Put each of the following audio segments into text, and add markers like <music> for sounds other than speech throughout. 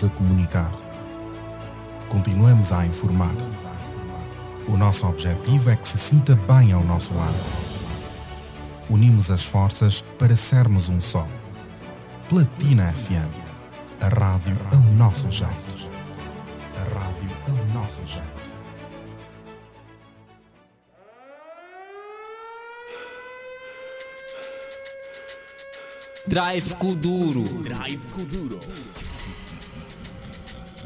continuemos a comunicar. Continuemos a informar. O nosso objetivo é que se sinta bem ao nosso lado. Unimos as forças para sermos um só. Platina FM. A rádio ao nosso jeito. A rádio ao nosso jeito. Drive Kuduro. Drive Kuduro.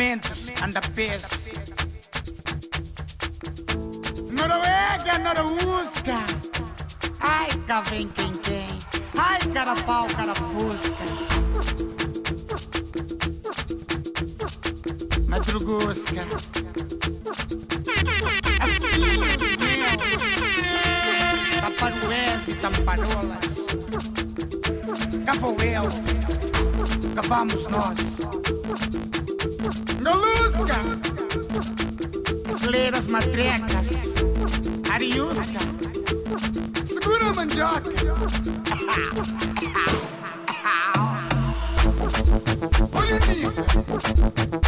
Andamentos, anda peso. Noruega, Noruusca. Ai, cá vem quem quem. Ai, carapau, carapusca. Madrugusca. Aspinhos, meus. Taparués e tamparolas. Cá vou eu. Cá vamos nós. Galusca. Celeiras matrecas. Ariusca. Segura a mandioca. <laughs> Olha o nível.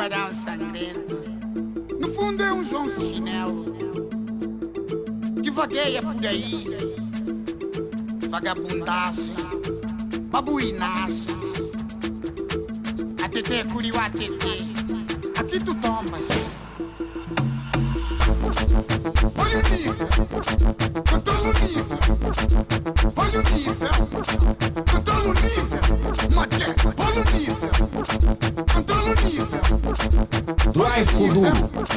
Tubarão sangrento. No fundo é um João Chinelo que vagueia por aí, vagabundagem, babuinagens. ATT, curiu ATT, aqui tu tomas. Olha o nível, controla o nível. Olha o nível, controla o nível. Maté, olha o nível, Drive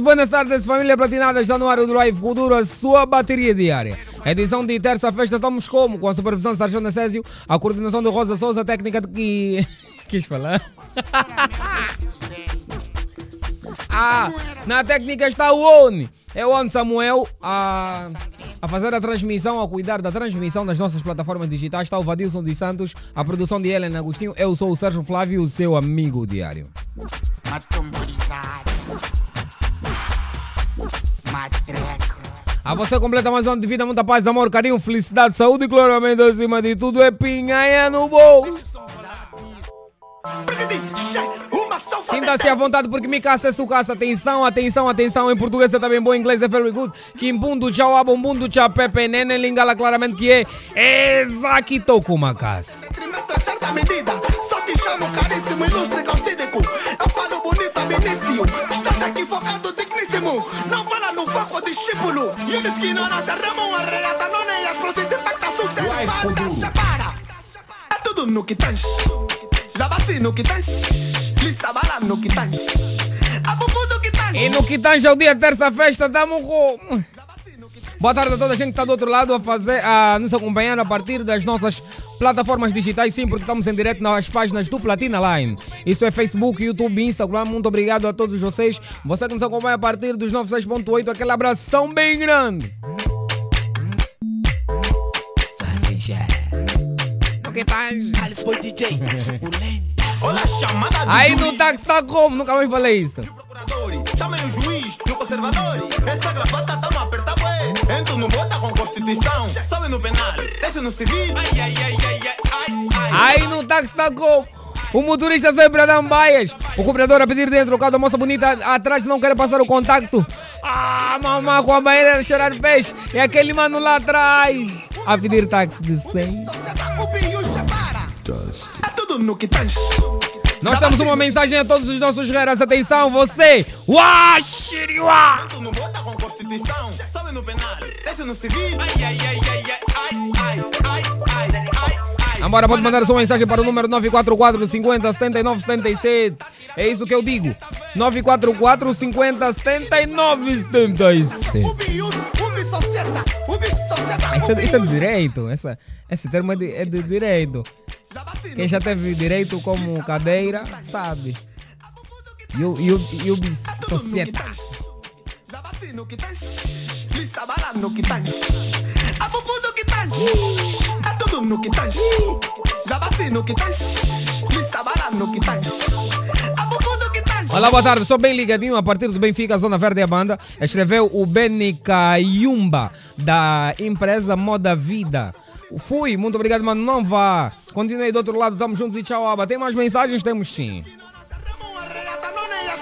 Tardes, buenas tardes, família platinada. Está no ar o Drive Kuduro, a sua bateria diária. Edição de terça-feira, estamos como? Com a supervisão de Sargento Acésio, a coordenação de Rosa Souza, técnica de que. Quis falar? Ah, na técnica está o Oni. É o Oni Samuel a, a fazer a transmissão, a cuidar da transmissão das nossas plataformas digitais. Está o Vadilson dos Santos, a produção de Helena Agostinho. Eu sou o Sérgio Flávio, o seu amigo diário. Matomborizado. A você completa mais um ano de vida, muita paz, amor, carinho, felicidade, saúde e claramente acima de tudo é pinhanha no bolso. Sinta-se à vontade porque me caça é sucaça. Atenção, atenção, atenção. Em português é também bom, em inglês é very good. Kimbundo, tchau, abumbundo, tchau, pepe, nene, lingala claramente que é Exaquito caríssimo, ilustre calcídico. Eu falo bonito a. Estás aqui focado. Não fala no foco, de Chipulu. E o esquino na serrama, arregata, não nem as prostitutas que tá sustentando. Chapara, é tudo no que tens. Labaci no que tens. Lissabala no que no que tens. E no que é ao dia terça-feira, estamos com. Boa tarde a toda a gente que está do outro lado a fazer, a nos acompanhar a partir das nossas plataformas digitais, sim, porque estamos em direto nas páginas do Platina Line. Isso é Facebook, YouTube, Instagram. Muito obrigado a todos vocês. Você que nos acompanha a partir dos 96.8, aquele abração bem grande. No que tange. Alice Boy DJ, suculento. Olha a chamada do Aí no táxi tá como? Nunca mais falei isso. procurador. Chamem o juiz e o conservador. Essa gravata tá uma aperta bué. Entro no bota com constituição. Sobe no penal, desce no civil. Ai, ai, ai, ai, ai, ai. Aí no táxi tá como? O motorista sempre a dar baias. O cobrador a pedir dentro, o carro da moça bonita atrás não quer passar o contacto. Ah, mamãe com a banheira a cheirar peixe. E aquele mano lá atrás a pedir táxi de 100. O bicho para. É tudo no que tens. Nós temos uma mensagem a todos os nossos guerreiros. Atenção, você! Uaxiriwa! Entro no bota com constituição. Sobe no penal, desce no civil. Ai, ai, ai, ai, ai, ai, ai, ai, ai, ai. Agora pode mandar sua mensagem para o número 944 50 79 77. É isso que eu digo. 944 50 79 77. O bicho, o bicho acerta. O bicho acerta. Isso é, isso é de direito. Essa, esse termo é de, é de direito. Quem já teve direito como cadeira sabe. E o, e o. Olá, boa tarde. Sou bem ligadinho a partir do Benfica, Zona Verde e a Banda. Escreveu o Benica Yumba da empresa Moda Vida. Fui, muito obrigado, mano. Não vá. Continuei do outro lado, estamos juntos e tchau, aba. Tem mais mensagens? Temos sim.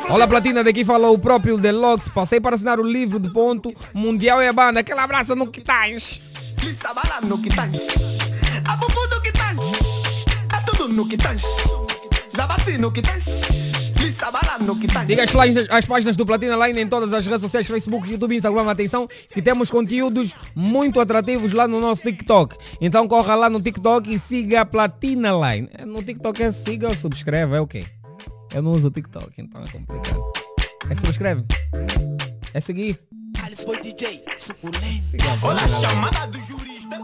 Olá, Platina, daqui fala o próprio Deluxe. Passei para assinar o livro de ponto Mundial e a Banda. Aquele abraço no que tens. É tudo no no. Siga as páginas, as páginas do Platina Line em todas as redes sociais, Facebook, YouTube, Instagram. Atenção, que temos conteúdos muito atrativos lá no nosso TikTok. Então corra lá no TikTok e siga a Platina Line. É, No TikTok é siga ou subscreve, é o quê? Eu não uso o TikTok, então é complicado. É subscreve? É seguir? Chamada do jurista, Tá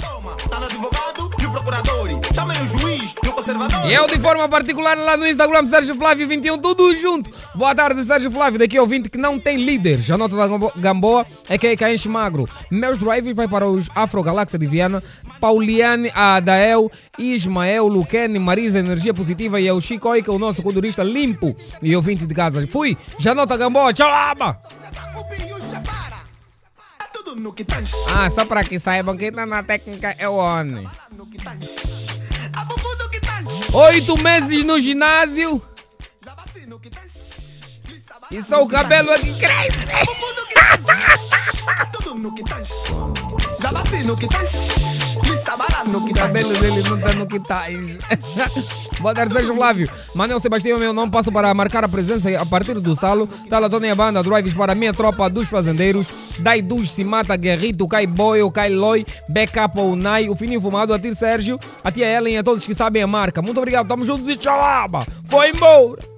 eu de forma particular lá no Instagram, Sérgio Flávio 21, tudo junto. Boa tarde, Sérgio Flávio. Daqui ouvinte que não tem líder. Já nota da Gambo- Gamboa é que é Caenche Magro. Meus drives vai para os Afro Galáxia de Viana, Pauliane, Adael, Ismael, Luquene, Marisa, Energia Positiva e é o Chico Oica, o nosso codurista limpo e ouvinte de casa. Fui, já nota Gamboa, tchau, aba. Ah, só para que saibam, que tá na técnica é o homem. Oito meses no ginásio. E só o cabelo é aqui cresce. <laughs> <laughs> no que tens. cabelo dele não tá no que tá. <laughs> Boa tarde, Sérgio Flávio. Manel Sebastião, meu nome, passo para marcar a presença a partir do salo. Tá lá toda a banda, drives para a minha tropa dos fazendeiros. Dai Dus, Simata, Guerrito, Kai Boy, o Kai Loi, Backup, o Nai, o Fininho Fumado, a Tir Sérgio, a tia Ellen e a todos que sabem a marca. Muito obrigado, tamo juntos e tchau, aba. Foi embora.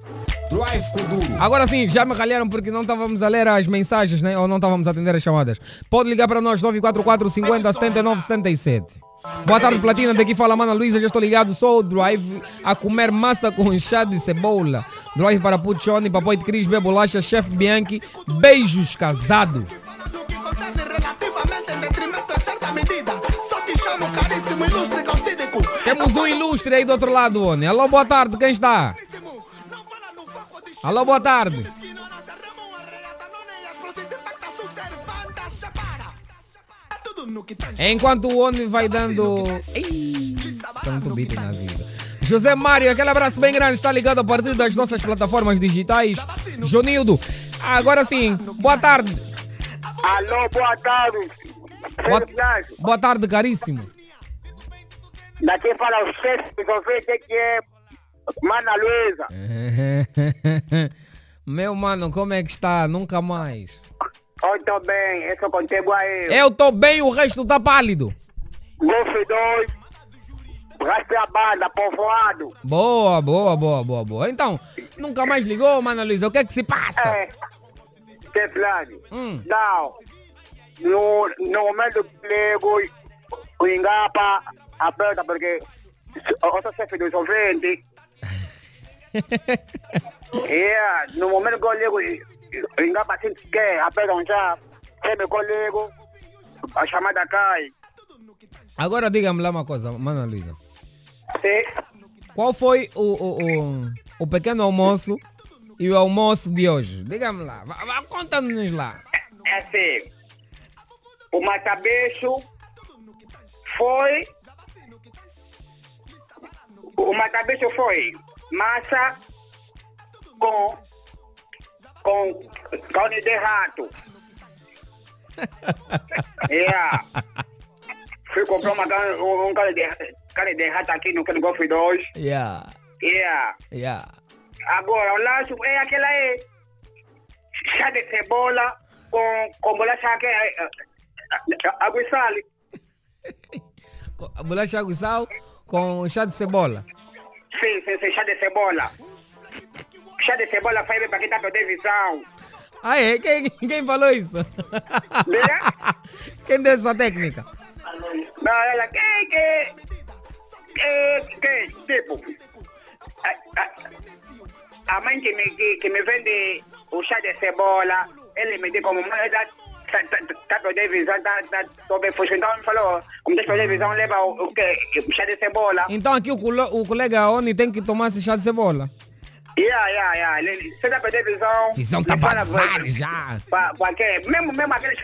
Agora sim, já me ralharam porque não estávamos a ler as mensagens, né? Ou não estávamos a atender as chamadas. Pode ligar para nós 944 50 79 77. Boa tarde, Platina. Daqui fala Mana Luísa. Já estou ligado. Sou o Drive a comer massa com chá de cebola. Drive para Puchoni, Papai de Cris, Bebolacha, Chef Bianchi. Beijos casado. Temos um ilustre aí do outro lado, Oni. Alô, boa tarde, quem está? Alô, boa tarde. Enquanto o Oni vai dando. Tá muito beat na vida. José Mário, aquele abraço bem grande, está ligado a partir das nossas plataformas digitais. Jonildo, agora sim, boa tarde. Alô, boa tarde. Boa, boa tarde, caríssimo. Daqui fala o chefe de convite que é Mana Luísa. <laughs> Meu mano, como é que está? Nunca mais. Eu tô bem, eu sou contigo aí. Eu tô bem, o resto tá pálido. Golf 2. Rasta a banda, povoado. Boa, boa, boa, boa, boa. Então, nunca mais ligou, mano Luísa? O que é que se passa? É. Teflani. Hum. Não. No, no momento que ligo, o engapa aperta porque eu sou chefe do solvente. yeah, <laughs> no momento que eu ligo, o engapa assim que aperta um já. Sempre que eu ligo, a chamada cai. Agora diga-me lá uma coisa, mano Luísa. Sim. Qual foi o, o, o, o pequeno almoço e o almoço de hoje? Diga-me lá, conta-nos lá. É assim. O matabicho foi. O matabicho foi massa com. Com carne de rato. yeah. <laughs> Fui comprar uma um, um carne, de, carne de rato aqui no Ken Golf 2. Yeah, Yeah. yeah. Agora, o lanche é aquela aí. Chá de cebola com, com bolacha que é, é, é, água e sal. <laughs> Bolacha água e sal com chá de cebola. Sim, sim, sim, chá de cebola. Chá de cebola bem para quem tá com televisão. Ah, é? Quem, quem falou isso? <laughs> quem deu essa técnica? Não, ela, que, que, que, que, tipo, a, a, a mãe que me, que, que me vende o chá de cebola, ele me disse como, mãe, tá, tá, tá, tá com televisão, tá, tá, tô bem fugindo. Então ele falou, como tá com televisão, leva o, o o chá de cebola. Então aqui o, o colega Oni tem que tomar esse chá de cebola. Yeah, yeah, yeah. Ele, você tá com televisão. Visão tá ele fala, bazar já. Pra, pra quê? Mesmo, mesmo aqueles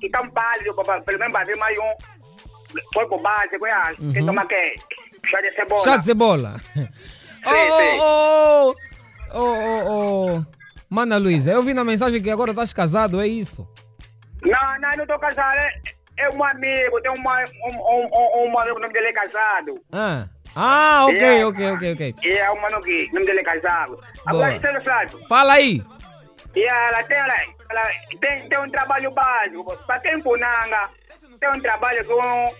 que estão pálidos, pra- pra- pelo menos fazer mais um corpo básico, yeah. Tem que tomar quê? Chá de cebola. Uhum. Chá de cebola. oh, <laughs> sim. oh, oh, oh, oh, oh. Mana Luísa, eu vi na mensagem que agora estás casado, é isso? Não, não, não tô casado. É, é um amigo, tem uma, um, um, um, um amigo, o nome dele é casado. Ah, ah ok, Yeah. ok, ok, ok. E é um mano que o nome dele é casado. Agora, sabe. Fala aí. E ela tem, ela, ela tem, tem um trabalho básico. Para quem punanga, tem um trabalho com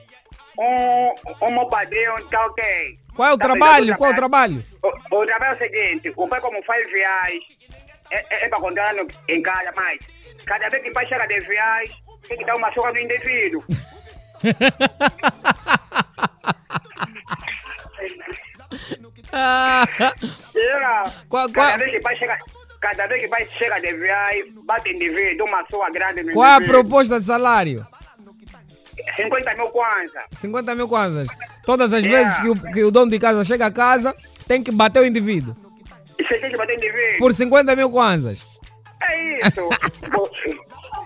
um, um meu padrinho, tá ok. Qual é o Tá trabalho? Qual é o trabalho? O, o trabalho é o seguinte, o pai como faz viagem, é, é, é para contar no, em casa, mas cada vez que o pai chega de viagem, tem que dar uma soca no indevido. <laughs> Ah, Yeah. Qual- cada qual- vez que o pai chega, cada vez que o pai chega de viagem, bate uma grande no qual é a proposta de salário? 50 mil kwanza. 50 mil kwanzas. Todas as Yeah. vezes que o, que o dono de casa chega a casa, tem que bater o indivíduo. Você tem que bater indivíduo. Por 50 mil kwanzas. É isso.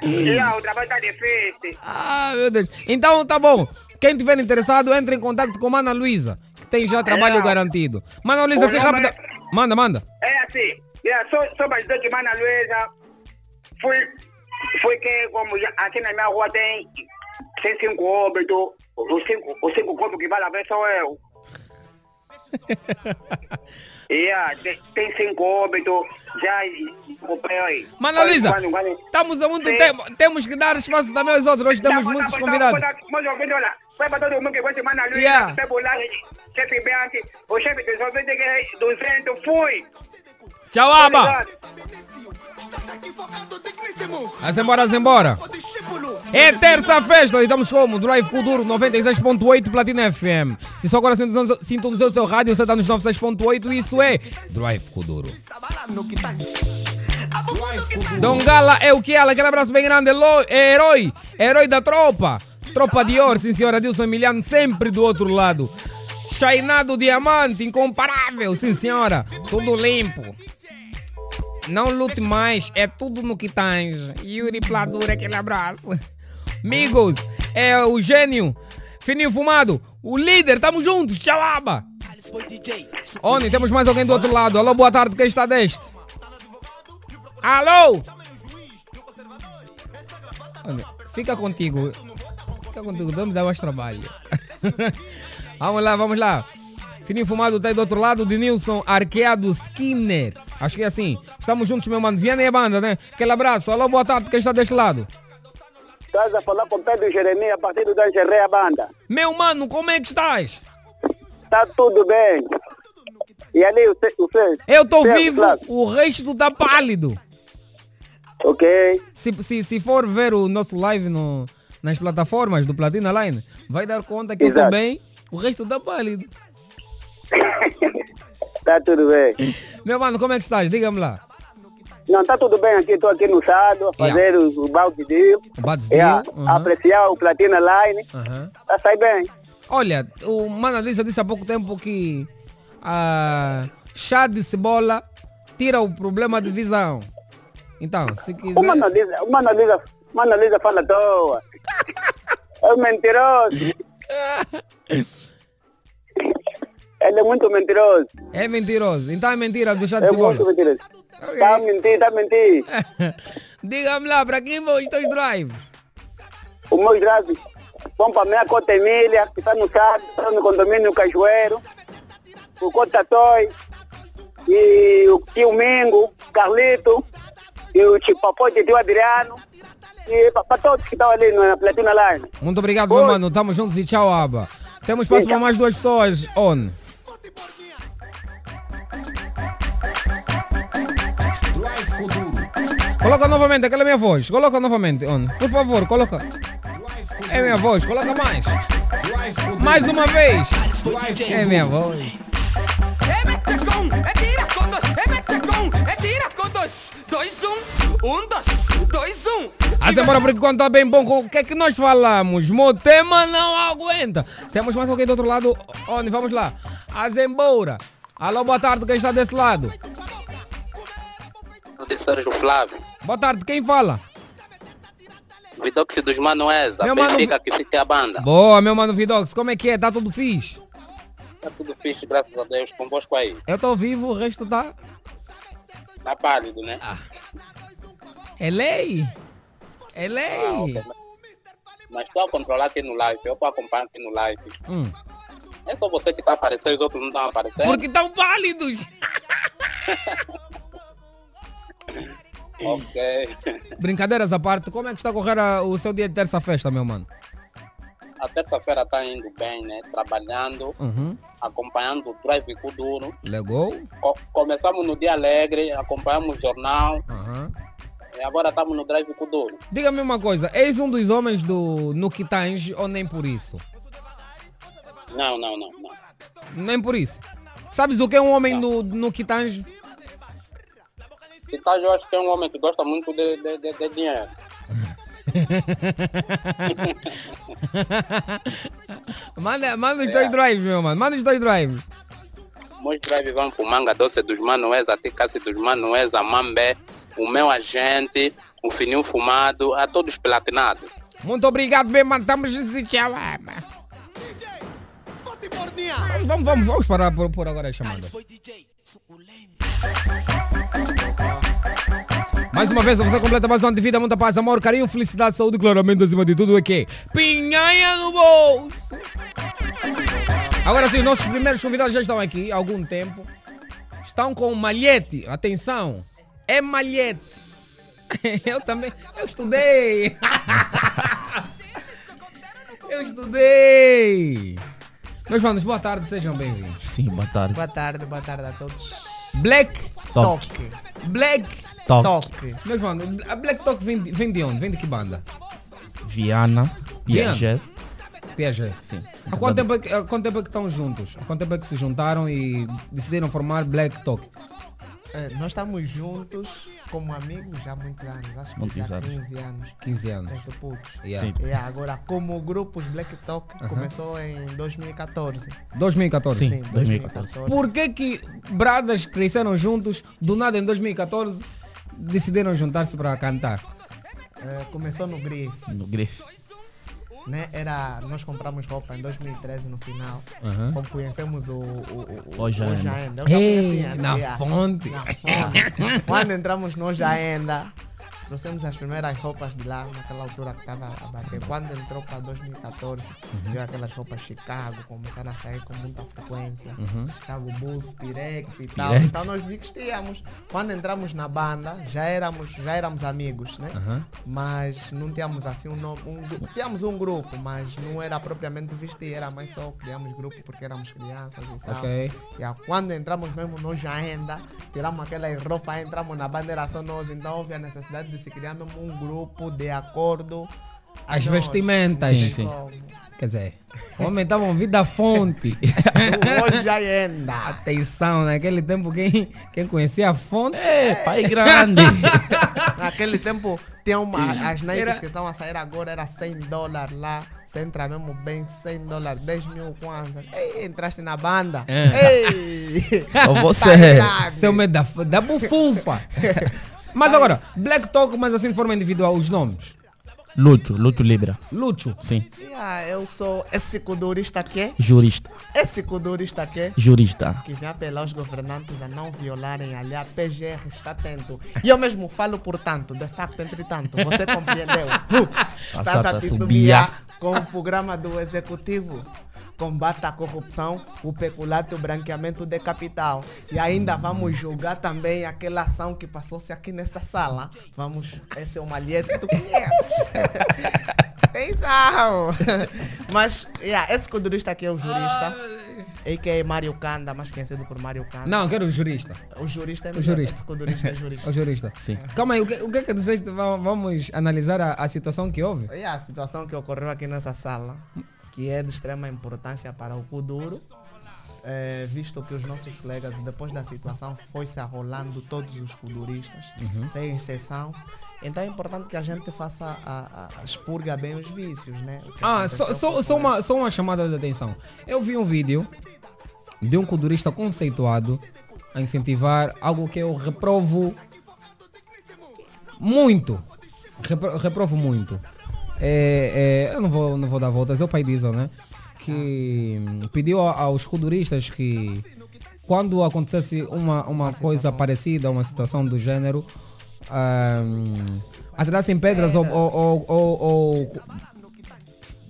yeah, <laughs> o trabalho tá difícil. Ah, meu Deus. Então tá bom. Quem tiver interessado, entre em contato com a Mana Luísa, tem já trabalho É. garantido. Mana Luísa, O se nome rápida. Manda, manda. É assim, yeah, só, só para dizer que Mana Luísa foi, foi que como aqui na minha rua tem, tem cinco óbitos, os cinco, os cinco corpos que vai lá ver sou eu. <laughs> yeah, tem, tem cinco óbitos, já comprei aí. Mana Luísa, Quando- quando- estamos há muito Sim. tempo. Temos que dar espaço também aos outros. Hoje temos Tá, muitos tá, tá, convidados. tá, tá, ouvindo, olha, vai para todo mundo que gosta de Mana Luísa, Yeah. Chefe Bianchi, o chefe é 200, fui. Tchau, Aba. Estás equivocado, digníssimo. Vai-se embora, embora. Discípulo, É terça festa e estamos como? Drive Kuduro 96.8 Platina FM. Se só agora sintonizou o seu rádio, você está nos 96.8 isso é Drive Kuduro. Dongala é o que ela, aquele abraço bem grande, é herói, herói da tropa. Tropa de ouro, sim senhora, Dilson Emiliano, sempre do outro lado. Chainado diamante, incomparável, sim senhora, tudo limpo. Não lute mais, é tudo no que tens. Yuri Pladura, aquele abraço. Amigos, é o gênio, fininho fumado, o líder, tamo Boy DJ, Oni, temos mais alguém do outro lado. Alô, boa tarde, quem está deste? Alô? Olha, fica contigo. Fica contigo, dar mais trabalho. <laughs> vamos lá, vamos lá. Fininho Fumado tá aí do outro lado, de Nilson Arqueado Skinner. Acho que é assim. Estamos juntos, meu mano. Viana e a banda, né? Aquele abraço. Alô, boa tarde, quem está deste lado? Estás a falar com Pedro Jeremias a partir do Dangeré a banda. Meu mano, como é que estás? Está tudo bem. E ali o Eu estou Certo, vivo, claro. o resto tá pálido. Ok. Se, se, se for ver o nosso live no, nas plataformas do Platina Line, vai dar conta que eu Exato. também, o resto tá pálido. Está <laughs> tudo bem. Meu mano, como é que estás? Diga-me lá. Não, está tudo bem aqui. Estou aqui no Sado a fazer o, o balde deal. A uhum. apreciar o Platina Line. Aham. Está sai bem. Olha, o Mano Lisa disse há pouco tempo que a chá de cebola tira o problema de visão. Então, se quiser... O Mano Lisa, o Mano Lisa, Mano Lisa fala à toa. <laughs> É mentiroso. <laughs> Ele é muito mentiroso. É mentiroso. Então é mentira do chá de É muito mentiroso. Está a mentir, está a mentir. <laughs> Diga-me lá, para quem vão os teus drives? O meu drive vão para a minha Cota Emília, que está no Sado, está no condomínio Cajueiro. O Cota Toy. E o tio Mingo, Carlito. E o tio Papô, tio Adriano. E para todos que estão ali na Platina Line. Muito obrigado, meu Oi. mano. Tamo juntos e tchau, Aba. Temos espaço para mais duas pessoas on. Coloca novamente, aquela é minha voz. Coloca novamente, on. Por favor, coloca. É minha voz, coloca mais. Mais uma vez. É minha voz. É mete com, é tira com dois, é mete com, é tira com dois, dois, um, um, dois, dois, um. Ah, embora porque quando tá bem bom, o que é que nós falamos? Mo tema não aguenta. Temos mais alguém do outro lado. Onde? Vamos lá. Azembora. Alô, boa tarde, quem está desse lado? de Sérgio Flávio. Boa tarde, quem fala? Vidox dos Manoes, a Meu mano- Benfica que fica a banda. Boa, meu mano Vidox, como é que é? Tá tudo fixe? Tá tudo fixe, graças a Deus, convosco aí. Eu tô vivo, o resto tá. Tá pálido, né? É lei! É lei! Ah, ok. Mas estou a controlar aqui no live, eu estou acompanhar aqui no live. Hum. É só você que está aparecendo, os outros não estão aparecendo. Porque estão pálidos! <laughs> Ok. Brincadeiras à parte, como é que está a correr a- o seu dia de terça-festa, meu mano? A terça-feira está indo bem, né? Trabalhando, Uhum. acompanhando o Drive Kuduro. Legou? Co- começamos no dia alegre, acompanhamos o jornal Aham. E agora estamos no Drive Kuduro. Diga-me uma coisa, és um dos homens do Nukitange ou nem por isso? Não, não, não, não. Nem por isso. Sabes o que é um homem do Nukitange? Então eu acho que é um homem que gosta muito de, de, de- de dinheiro. <laughs> manda, manda os dois drives, meu mano. Manda os dois drives. Meus drive vão pro Manga Doce dos Manoes, até Cassi dos a Mambé, o meu agente, o Fininho Fumado, a todos platinados. Muito obrigado, meu mano. Estamos juntos e tchau. ah, mano. Vamos, vamos, vamos parar por, por agora a chamada. Mais uma vez, você completa mais um ano de vida, muita paz, amor, carinho, felicidade, saúde, claramente acima de tudo aqui. Pinhanha no bolso. Agora sim, nossos primeiros convidados já estão aqui há algum tempo. Estão com malhete. Atenção, é malhete. <laughs> Eu também, eu estudei. <laughs> Eu estudei. Meus manos, boa tarde, sejam bem-vindos. Sim, boa tarde. Boa tarde, boa tarde a todos. Black. Toque. Black. Toque. Toque. Meus manos, a Black Talk vem de, vem de onde? Vem de que banda? Viana, Piaget. Piaget. Sim. Há quanto, tempo é que, há quanto tempo é que estão juntos? Há quanto tempo é que se juntaram e decidiram formar Black Talk? É, nós estamos juntos como amigos já há muitos anos, acho que Muitos já anos. 15 anos. 15 anos. Desde putos. Yeah. Sim. E agora, como grupo, os Black Talk Aham. começou em 2014. 2014. Sim, Sim, 2014. 2014. Por que que bradas cresceram juntos, do nada em 2014 decidiram juntar-se para cantar? É, começou no Grife. No grife. Né? Era, nós compramos roupa em 2013 no final. Aham. Como conhecemos o, o, o, o Ei, conhecia, né? na Yeah. fonte. Na fonte. Quando entramos no Hoje ainda, trouxemos as primeiras roupas de lá, naquela altura que estava a bater. Quando entrou para 2014, Uhum. veio aquelas roupas Chicago, começaram a sair com muita frequência. Uhum. Chicago Bulls, Pirex e tal. Pirex. Então nós vestíamos. Quando entramos na banda, já éramos, já éramos amigos, né? Aham. mas não tínhamos assim um nome. Um, tínhamos um grupo, mas não era propriamente vestir, era mais só criamos grupo porque éramos crianças e tal. Ok. E quando entramos mesmo nós já ainda, tiramos aquela roupa, entramos na banda, era só nós, então houve a necessidade de se criar mesmo um grupo de acordo. a As nós. vestimentas. Sim, sim. Quer dizer, aumentavam vida fonte. O <laughs> Hoje já ainda. Atenção, naquele tempo quem, quem conhecia a fonte. É, pai grande. <laughs> Naquele tempo, tinha uma, as Nikes Era- que estão a sair agora, era 100 dólares lá. Você entra mesmo bem, 100 dólares, 10 mil kwanzas. Ei, entraste na banda. É. Ei! Só você. Tá. Seu medo da, da bufunfa. <laughs> Mas agora, Black Talk, mas assim de forma individual, os nomes. Lúcio, Lúcio Libra. Lúcio. Sim. Yeah, eu sou esse codurista aqui, Jurista. esse codurista aqui, Jurista. que vem apelar os governantes a não violarem a lei. A PGR está atento. E eu mesmo falo, portanto, de facto, entretanto, você compreendeu? Uh, <laughs> estás a titubear com o programa do Executivo. Combate à corrupção, o peculato e o branqueamento de capital. E ainda vamos julgar também aquela ação que passou-se aqui nessa sala. Vamos, esse é o malhete, tu conheces. <laughs> Atenção! Mas, yeah, esse codurista aqui é o jurista, a.k.a. Mário Kanda, mais conhecido por Mário Kanda. Não, quero o jurista. O jurista é O melhor, jurista. Esse codurista é <laughs> jurista. O jurista. Sim. Calma aí, o que, o que é que disseste? Va- Vamos analisar a, a situação que houve. E a situação que ocorreu aqui nessa sala, que é de extrema importância para o Kuduro, é, visto que os nossos colegas, depois da situação, foi se arrolando todos os kuduristas, sem exceção. Então é importante que a gente faça a, a, a expurga bem os vícios, né? Ah, só, só, só, uma, só uma chamada de atenção. Eu vi um vídeo de um culturista conceituado a incentivar algo que eu reprovo muito. Repro- reprovo muito. É, é, eu não vou, não vou dar voltas, é o pai Diesel, né? Que pediu aos culturistas que quando acontecesse uma, uma coisa parecida, uma situação do gênero, hum, atirassem pedras ou, ou, ou, ou-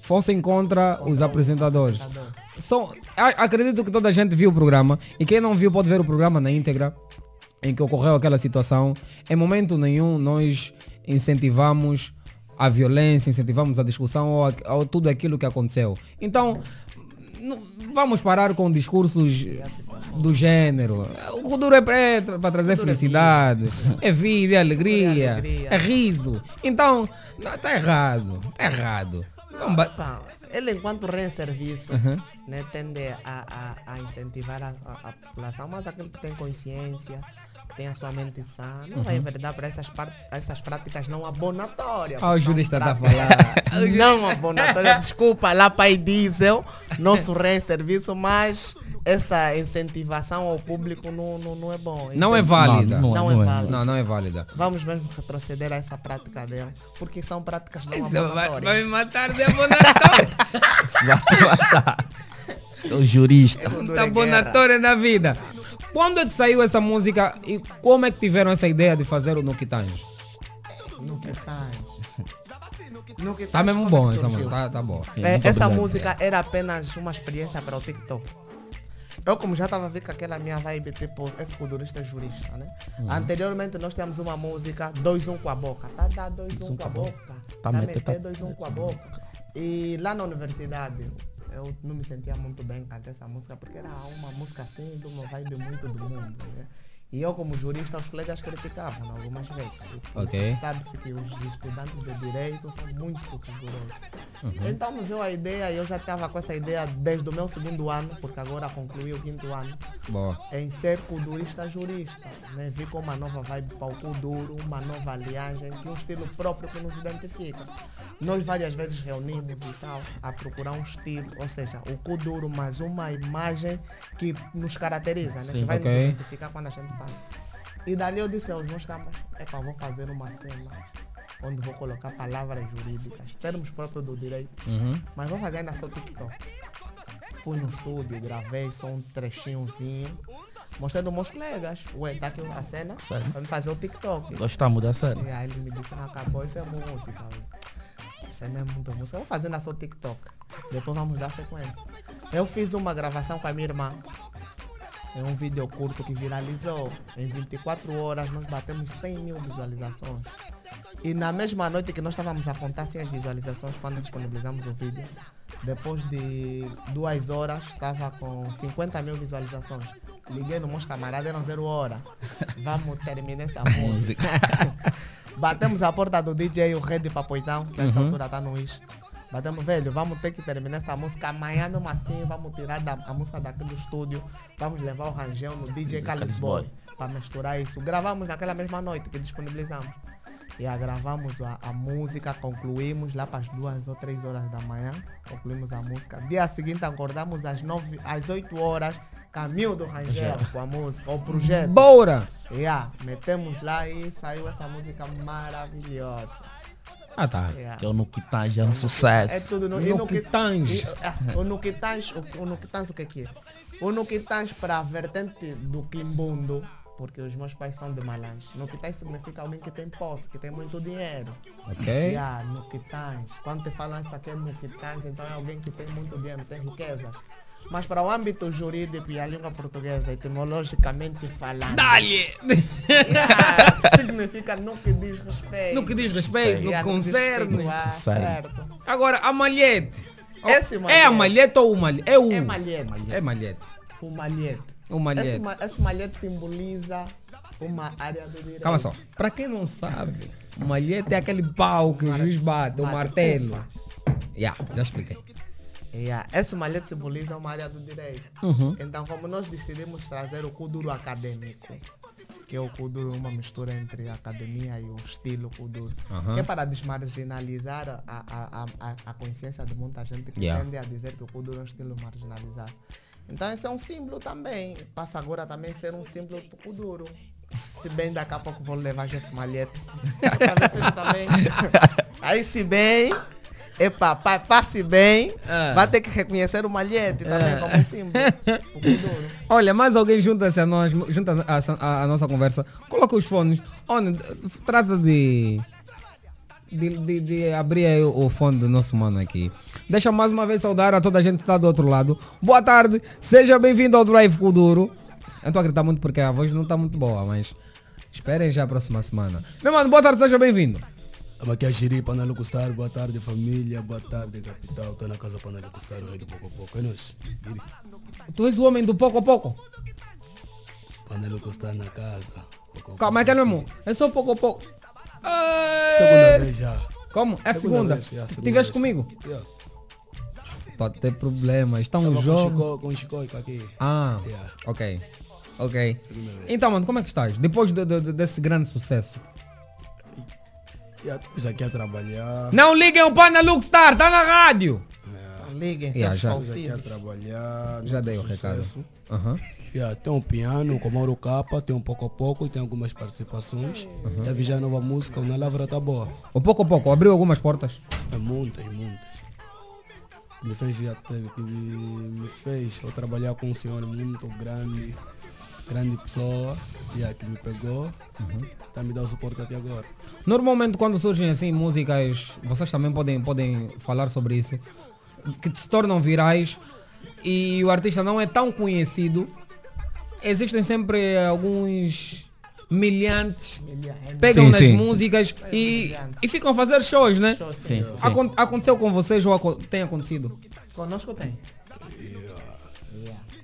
fossem contra os apresentadores. São, acredito que toda a gente viu o programa e quem não viu pode ver o programa na íntegra em que ocorreu aquela situação. Em momento nenhum nós incentivamos a violência, incentivamos a discussão ou, a- ou tudo aquilo que aconteceu. Então, vamos parar com discursos do gênero. O Kuduro é preto para trazer felicidade, é vida, é alegria, alegria. é riso. Então, está errado, está errado. Ba- Pá, ele enquanto rei serviço Uhum. né, tende a, a, a incentivar a, a- população, mas aquele que tem consciência, tem a sua mente sã, não vai enveredar para essas, essas práticas não abonatórias. Ah, o jurista tá práticas Não <laughs> abonatórias, desculpa lá pai diesel, nosso rei serviço, mas essa incentivação ao público não, não, não é bom. Não é válida. Não, Não é não é. válida. Não, não é válida. Vamos mesmo retroceder a essa prática dele, porque são práticas não Vai, abonatórias. vai me matar de abonatória. <laughs> Vai te matar. Sou jurista. Muita abonatória na vida. Quando é que saiu essa música e como é que tiveram essa ideia de fazer o? No que tá. No que Tá mesmo bom essa surgiu. música, tá, tá boa. É, essa obrigado. música era apenas uma experiência para o TikTok. Eu como já estava a ver com aquela minha vibe, tipo, esse culturista jurista, né? Uhum. Anteriormente nós tínhamos uma música 2-1 com a boca. Tá, dá 2-1 com a boca. Tá, Tá, mete, meter tá. 2-1 com a boca. E lá na universidade, eu não me sentia muito bem cantar essa música, porque era uma música assim, de uma vibe muito do mundo, né? E eu, como jurista, os colegas criticavam algumas vezes. Ok. Sabe-se que os estudantes de direito são muito rigorosos. Uhum. Então me veio a ideia, eu já estava com essa ideia desde o meu segundo ano, porque agora concluí o quinto ano, Boa. em ser kudurista jurista. Né? Vi com uma nova vibe para o kuduro, uma nova aliagem, que um estilo próprio que nos identifica. Nós várias vezes reunimos e tal, a procurar um estilo, ou seja, o kuduro, mas uma imagem que nos caracteriza, né? Sim, que vai ok. nos identificar quando a gente passa. E dali eu disse aos meus camas, epa, vou fazer uma cena onde vou colocar palavras jurídicas, termos próprios do direito, Uhum. mas vou fazer ainda só TikTok. Fui no estúdio, gravei só um trechinhozinho, mostrei aos meus colegas, ué, tá aqui a cena, Sério? vamos fazer o TikTok. Gostamos da série. E aí ele me disse, não, acabou, isso é música. ué. Não é muita música, eu vou fazer na só TikTok. Depois vamos dar sequência. Eu fiz uma gravação com a minha irmã. É um vídeo curto que viralizou. Em 24 horas nós batemos 100 mil visualizações. E na mesma noite que nós estávamos a contar as visualizações quando disponibilizamos o vídeo, depois de duas horas estava com 50 mil visualizações. Liguei no meus camaradas, eram zero hora. <laughs> Vamos terminar essa <laughs> música. <laughs> Batemos a porta do DJ, o Red Papoitão, que nessa Uhum. altura tá no Is. Batemos, velho, vamos ter que terminar essa música amanhã, mesmo assim, vamos tirar da, a música daquele estúdio, vamos levar o Rangel no DJ Calis Boy para misturar isso. Gravamos naquela mesma noite que disponibilizamos. E a gravamos a, a música, concluímos lá para as duas ou três horas da manhã, concluímos a música. Dia seguinte acordamos às, nove, às 8 horas, caminho do Rangel com a música, o projeto. Bora! Yeah, metemos lá e saiu essa música maravilhosa. Ah, tá. Yeah. Que é o Nuquitage, é um É sucesso. tudo no, No e no que- Quitange. e, ah, O Nuquitange, o, o Nuquitange o que é que é? O Nuquitange para a vertente do Quimbundo, porque os meus pais são de Malange. Nuquitange significa alguém que tem posse, que tem muito dinheiro. Ok. Yeah, Nuquitange. Quando te falam isso aqui é Nuquitange, então é alguém que tem muito dinheiro, tem riqueza. Mas para o âmbito jurídico e a língua portuguesa, etimologicamente falando, Dá-lhe! <laughs> significa no que diz respeito. No que diz respeito, no que concerne. respeito a- Sério. certo. Agora, a malhete. Esse É a malhete. malhete ou o malhete? É o. É malhete. É malhete. O malhete. O malhete. Esse, ma- esse malhete simboliza uma área do direito. Calma só. Pra quem não sabe, o malhete é aquele pau que o juiz bate, o martelo. ufa. Yeah, já expliquei. Yeah. Esse malhete simboliza uma área do direito. Uhum. Então, como nós decidimos trazer o Kuduro acadêmico, que é o Kuduro, uma mistura entre a academia e o estilo Kuduro, Aham. que é para desmarginalizar a, a, a, a, consciência de muita gente que Yeah. tende a dizer que o Kuduro é um estilo marginalizado. Então, esse é um símbolo também. Passa agora também a ser um símbolo para o Kuduro. Se bem daqui a pouco vou levar esse malhete. <laughs> Também. <laughs> Aí, se bem. Epa, pa- passe bem, Ah. vai ter que reconhecer o malhete também Ah. como símbolo. <laughs> Kuduro. Olha, mais alguém junta-se a nós, junta a, a- a nossa conversa. Coloca os fones. Olha, trata de, de, de- de abrir aí o, o fone do nosso mano aqui. Deixa mais uma vez saudar a toda a gente que está do outro lado. Boa tarde, seja bem-vindo ao Drive Kuduro. Eu estou a gritar muito porque a voz não está muito boa, mas esperem já a próxima semana. Meu mano, boa tarde, seja bem-vindo. Estamos aqui a Xiri, Panelo Custar, boa tarde família, boa tarde capital, estou na casa Panelo Custar, o rei do pouco a pouco, é nós, Giri. Tu és o homem do pouco a pouco. Panelo Custar na casa. pouco a Calma, é que não é meu. É só pouco a pouco. Ah, Segunda vez já. Como? É Segunda segunda? vez, já, segunda Tiveste vez. comigo? Yeah. Pode ter problemas. Estão Tava com o jovens. Chico, com o aqui. Ah, Yeah. ok. Ok. Então, mano, como é que estás? Depois do- do- desse grande sucesso. Estamos aqui a trabalhar. Não liguem o pana Luxstar, tá na rádio. Liguem, Yeah, seus já. Estamos aqui a falsivos. trabalhar. Já dei o recado. Aham. Yeah, tem um piano com Mauro Capa, tem um pouco a pouco, tem algumas participações. Uhum. Teve já nova música, o Na Lavra tá boa. O pouco a pouco, abriu algumas portas. É muitas, muitas. Me fez, me, me fez eu trabalhar com um senhor muito grande, grande pessoa, já que me pegou, tá me dando suporte até agora. Normalmente quando surgem assim músicas, vocês também podem, podem falar sobre isso, que se tornam virais e o artista não é tão conhecido, existem sempre alguns milhantes pegam Sim, nas sim. músicas e, e ficam a fazer shows, né? Shows, Sim, sim. Acon- aconteceu com vocês ou aco- tem acontecido? Conosco tem.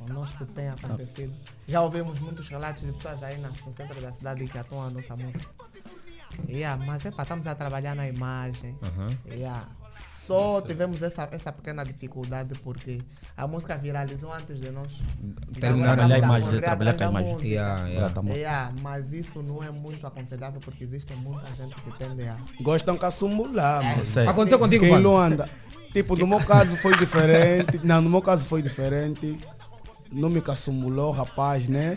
Conosco tem acontecido. Já ouvimos muitos relatos de pessoas aí nas- no centro da cidade que atuam a nossa música. Yeah, mas epa, estamos a trabalhar na imagem. Aham. Yeah. Só tivemos essa, essa pequena dificuldade porque a música viralizou antes de nós. Terminar ali a imagem, trabalhar com a imagem. música. Yeah, yeah. Tá. Yeah, mas isso não é muito aconselhável porque existe muita gente que tende a. Gostam que assumular, mano. Sei. Aconteceu contigo, Quem mano? não anda. Tipo, no meu caso foi diferente. Não, no meu caso foi diferente. Não me caçumulou, rapaz, né?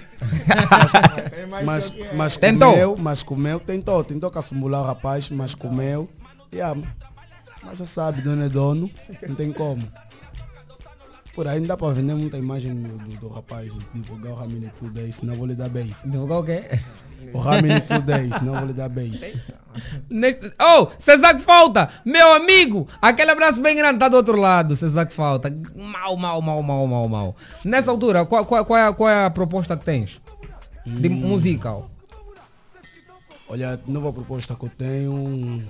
<laughs> Mas, mas Tentou. comeu, mas comeu. Tentou, tentou caçumular o rapaz, mas comeu. Yeah, mas você sabe, dono é dono, não tem como. Por aí não dá para vender muita imagem do, do, do rapaz, divulgar o Ramini Today, senão vou lhe dar bem. Divulgar o quê? O Ramini Today, senão vou lhe dar bem. Neste... Oh, César que falta! Meu amigo! Aquele abraço bem grande tá do outro lado, César que falta. Mal, mal, mal, mal, mal, mal. Nessa altura, qual, qual, qual, é, a- qual é a proposta que tens? De musical. Olha, a nova proposta que eu tenho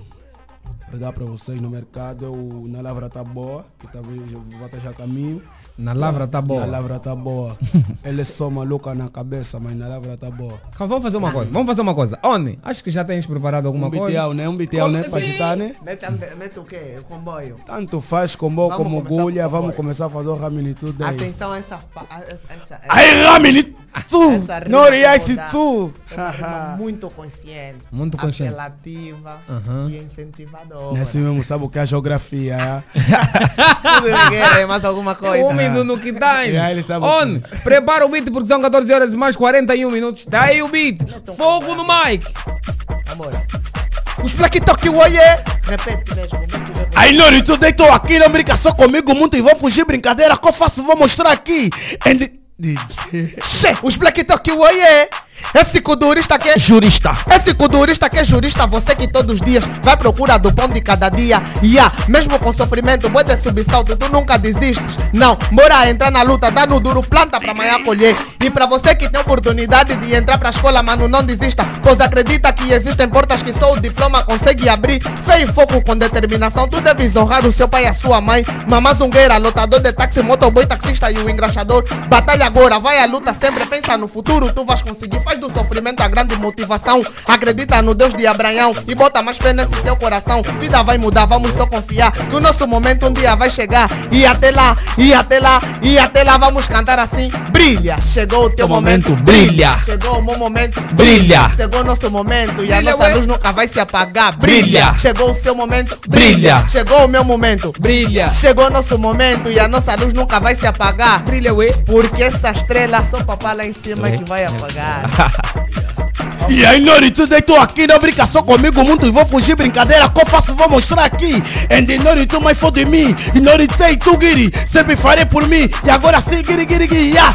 para dar para vocês no mercado é o Na Lavra Tá Boa, que talvez eu vou estar já a caminho. Na Lavra Tá Boa. Na Lavra Tá Boa. <laughs> Ele é só maluca na cabeça, mas na Lavra Tá Boa. Calma, Vamos fazer uma coisa, vamos fazer uma coisa. Oni, acho que já tens preparado alguma Um coisa. BTL, né? Um BTL, né? Para agitar, né? Mete, mete o quê? O comboio. Tanto faz combo Vamos como começar gulha, com vamos comboio. começar a fazer o Ramini Today. Atenção a essa. essa, essa Aí, Ramini Tu! Não dar tu! é <laughs> muito consciente, Muito consciente. apelativa Aham. e incentivadora. É assim mesmo, sabe o que é a geografia, é? Tudo bem, querem mais alguma coisa? No On, prepara o beat porque são 14 horas e mais 41 minutos. Tá aí o beat. Fogo no mic. Amor, Os Black Talk, oiê! repete mesmo. Aí, Nori, tu deitou aqui, não brinca só comigo muito e vou fugir brincadeira que eu faço, vou mostrar aqui. And... Che, os Black Talk, oiê! Esse cudurista que é Jurista. Esse cudurista que é jurista, você que todos os dias vai à procura do pão de cada dia. Yeah, mesmo com sofrimento, pode ter subsalto, tu nunca desistes. Não, bora entrar na luta, dá no duro, planta pra amanhã colher. E pra você que tem oportunidade de entrar pra escola, mano, não desista. Pois acredita que existem portas que só o diploma consegue abrir. Fé e foco com determinação, tu deves honrar o seu pai e a sua mãe. Mamá zungueira, lotador de táxi, motoboy, taxista e o engraxador. Batalha agora, vai à luta sempre, pensa no futuro, tu vais conseguir. Faz do sofrimento a grande motivação. Acredita no Deus de Abraão e bota mais fé nesse teu coração. Vida vai mudar, vamos só confiar que o nosso momento um dia vai chegar. E até lá, e até lá, e até lá vamos cantar assim. Brilha, chegou o teu O momento, momento brilha. Chegou o meu momento, Brilha. Chegou o nosso momento e a Brilha, nossa ué. luz nunca vai se apagar. Brilha. Chegou o seu momento, Brilha. Chegou o meu momento, Brilha. Chegou o nosso momento e a nossa luz nunca vai se apagar. Brilha, ué. Porque essa estrela só papai lá em cima Ué. que vai apagar. E aí, Nori, tu deitou aqui, não brinca só comigo muito vou fugir brincadeira que eu faço, vou mostrar aqui. And Nori, tu mais for de mim. E Nori, tem tu, Giri, sempre farei por mim. E agora sim, Giri, Giri, Giri, ya.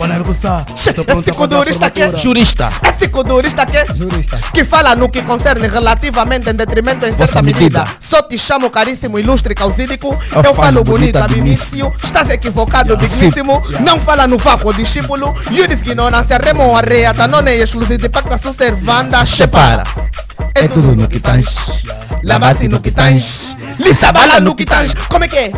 Pode arguçar. Esse a aqui é. Jurista. Esse cudurista que Jurista. que fala no que concerne relativamente em detrimento em certa medida. medida. Só te chamo caríssimo, ilustre, causídico. Eu Eu, falo falo bonito, início. Estás equivocado, Yeah. digníssimo. Yeah. Não fala no vácuo, discípulo. Iuris ignorância, remo arreia, tanone e exclusivo de pacta servanda, Separa. É tudo no que tens. Lavate no que tens. Lisa bala no que tens. Como é que é?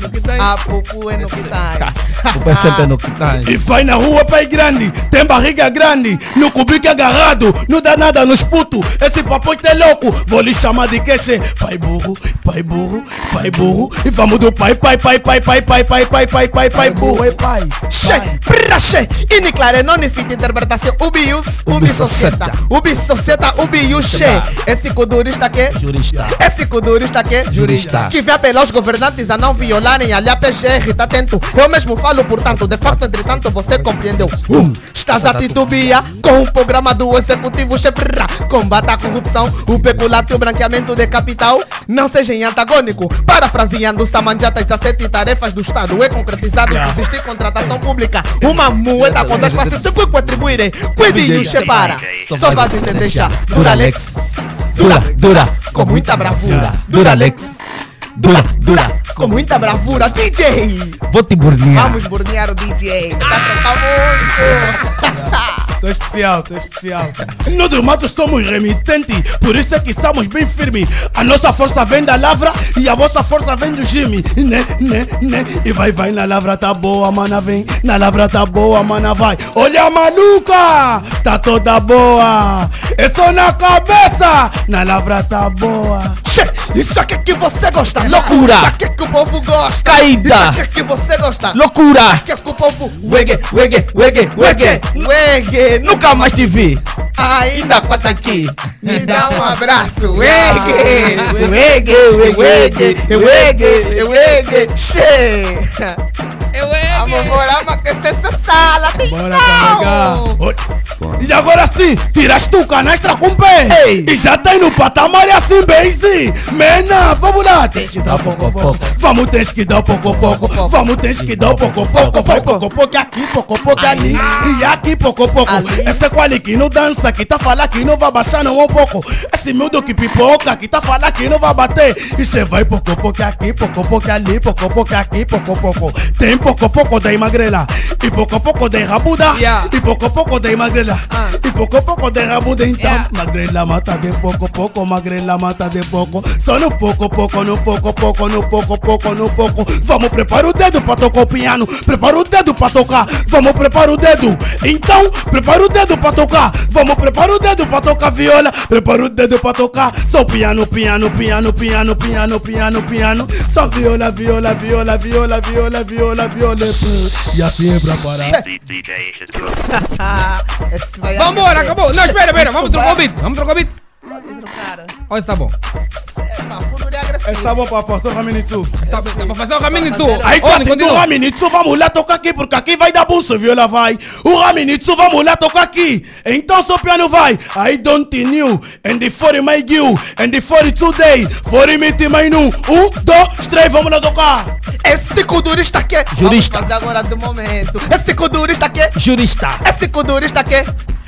No que tens. A pouco é no que tens. O sempre é no que tens. E vai na rua, pai grande, tem barriga grande, no cubico agarrado, não dá nada nos puto. Esse papo é louco, vou lhe chamar de queixe. Pai burro, pai burro, pai burro. E vamos do pai, pai, pai, pai, pai, pai, pai, pai, pai, pai, pai, burro, é pai. Che, prra, che, ini clare, non ne fit interpretação, ubius, ubi societa, ubi societa, ubi che. Esse cudurista que Jurista. Esse cudurista que Jurista. Que vê apelar os governantes a não violarem a lei PGR, tá atento. Eu mesmo falo, portanto, de facto, entretanto, você compreendeu. Um, estás a titubia com o programa do executivo Cheprra. Combata a corrupção, o peculato e o branqueamento de capital. Não sejam antagônico. Parafraseando Samanjata, 17 tarefas do Estado é concretizado se existir contratação pública. Uma moeda com duas faces, se que atribuírem. Cuide e separa. Só vais entender já. Duralex. Dura, dura. Com muita bravura. Duralex. Dura, dura. Com muita bravura. DJ! Vou te burnear. Vamos burnear o DJ. Tá trocar muito. Tô especial, tô especial. Nós do mato somos remitentes, por isso é que estamos bem firmes. A nossa força vem da lavra e a vossa força vem do Jimmy. Né, né, né. E vai, vai, na lavra tá boa, mana vem. Na lavra tá boa, mana vai. Olha a maluca, tá toda boa. É só na cabeça, na lavra tá boa. Che, isso aqui que você gosta. Loucura. Isso aqui que o povo gosta. Caída. Isso aqui que você gosta. Loucura. Isso aqui que o povo. Wege, wege, wege, wege. Wege. Nunca mais te vi. Ainda quanto aqui. Me dá um abraço. Wege. Wege, Wege. Wege. Wege. Wege. Che. Eu é. Vamos embora, mas que essa sala. Bora carregar. Oi. E agora sim, tiraste o canastra com pé. Ei. E já tá no patamar assim, bem sim. Mena, vamos lá. Tens que dar pouco a pouco. Vamos, tens que dar pouco a pouco. Vamos, tens que dar pouco a pouco. Vai pouco a pouco aqui, pouco a pouco ali. E aqui, pouco a pouco. Esse quali que não dança, que tá falando que não vai baixar não um pouco. Esse miúdo que pipoca, que tá falando que não vai bater. E cê vai pouco a pouco aqui, pouco a pouco ali, pouco a pouco aqui, pouco a pouco. Tem pouco a pouco da magrela. E pouco a pouco da rabuda. Yeah. E pouco a pouco da magrela. E pouco a pouco de rabuda então Yeah. Magrela mata de pouco pouco Magrela mata de pouco Só no pouco pouco no pouco pouco no pouco pouco no pouco Vamos preparar o dedo pra tocar o piano Prepara o dedo pra tocar Vamos preparar o dedo Então prepara o dedo pra tocar Vamos preparar o dedo pra tocar viola Prepara o dedo pra tocar Só piano piano piano piano piano piano piano Só viola viola viola viola viola viola viola E assim é pra parar Vambora, acabou. Não, espera, espera. Vamos trocar o beat. Vamos trocar o beat. Pode trocar. Olha se tá bom. É, pá, Está bom pra pastor Raminitsu Tá, tá pra fazer o fazer sul. o- Aí quase do continua. Raminitsu, vamos lá tocar aqui, porque aqui vai dar bolso, viola vai. O Raminitsu, vamos lá tocar aqui. Então só piano vai. I don't new, and the 40 my you, and the 42 day, 40 meet my nu. Um, dois, três, vamos lá tocar. Esse cudurista aqui. Jurista. Vamos fazer agora do momento. Esse cudurista aqui. Jurista. Esse cudurista aqui.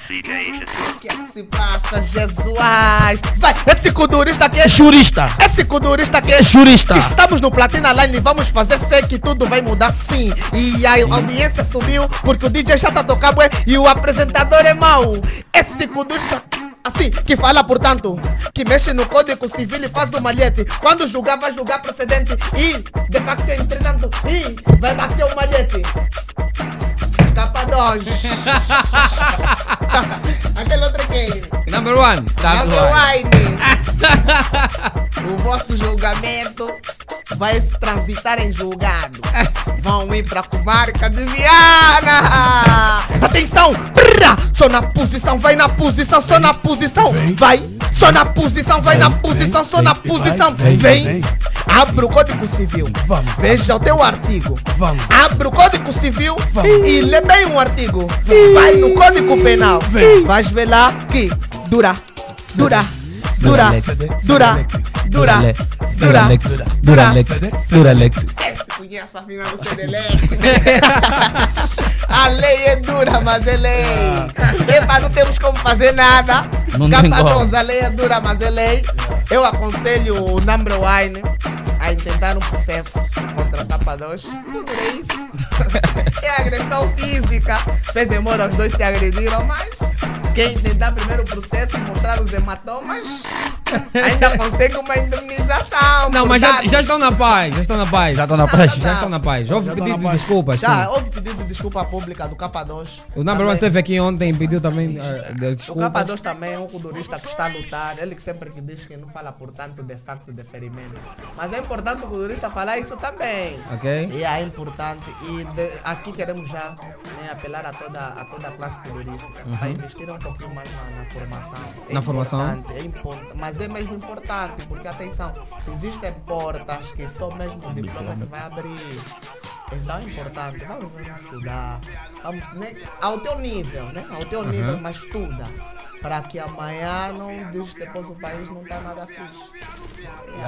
O que é que se passa, Jesus? Vai, esse cudurista aqui. Jurista. Esse cudurista aqui. Jurista. Que Estamos no Platina Line, vamos fazer fake e tudo vai mudar sim. E a audiência subiu porque o DJ já tá tocando e o apresentador é mau. Esse cudurista. Assim, que fala, portanto, que mexe no código civil e faz do malhete. Quando julgar, vai julgar procedente. E, de facto, entretanto, e vai bater o malhete. 2. <laughs> Aquele outro quem? Number one. Tá Number one. <laughs> O vosso julgamento vai se transitar em julgado. Vão ir pra comarca de Viana. Atenção! Só na posição, vai na posição, só na posição. Vai! Só na posição, vai na posição, só na posição. Vem! Abre o Código Civil. Vamos. Veja o teu artigo. Vamos. Abre o Código Civil Vamos. e lê bem o artigo. Vai no Código Penal. Vem. Vais ver lá que dura, dura, dura, dura, dura, dura, Duralex. dura. Duralex. Esse conhece a final do CDLEX. <laughs> A lei é dura, mas é lei. Epa, não temos como fazer nada. Não tem Capa como. 12, a lei é dura, mas é lei. Eu aconselho o Number One a intentar um processo contra a capa 2. Tudo é isso. <laughs> É agressão física. Fez embora os dois se agrediram, mas quem tentar primeiro o processo e mostrar os hematomas <laughs> ainda consegue uma indemnização. Não, mas já, já estão na paz. Já estão na paz. Já estão na paz. Já estão na paz. Houve Já estão pedido na de paz. desculpas. Já, sim. houve pedido de desculpa pública do Capa 2. O Number One esteve aqui ontem e pediu também O desculpas. Capa 2 também é um culturista que está a lutar. Ele que sempre que diz que não fala, portanto, de facto de ferimento. Mas é importante o culturista falar isso também. Ok? E é importante. E de- aqui queremos já né, apelar a toda, a toda a classe turística para investir um pouquinho mais na, na formação. É Uhum. Na formação? É importante, mas é mesmo importante, porque atenção, existem portas que só mesmo o diploma que vai abrir. Então é importante, vamos, vamos estudar. Vamos, né, ao teu nível, né? Ao teu nível, mas estuda. Para que amanhã não diz depois o país não está nada fixe.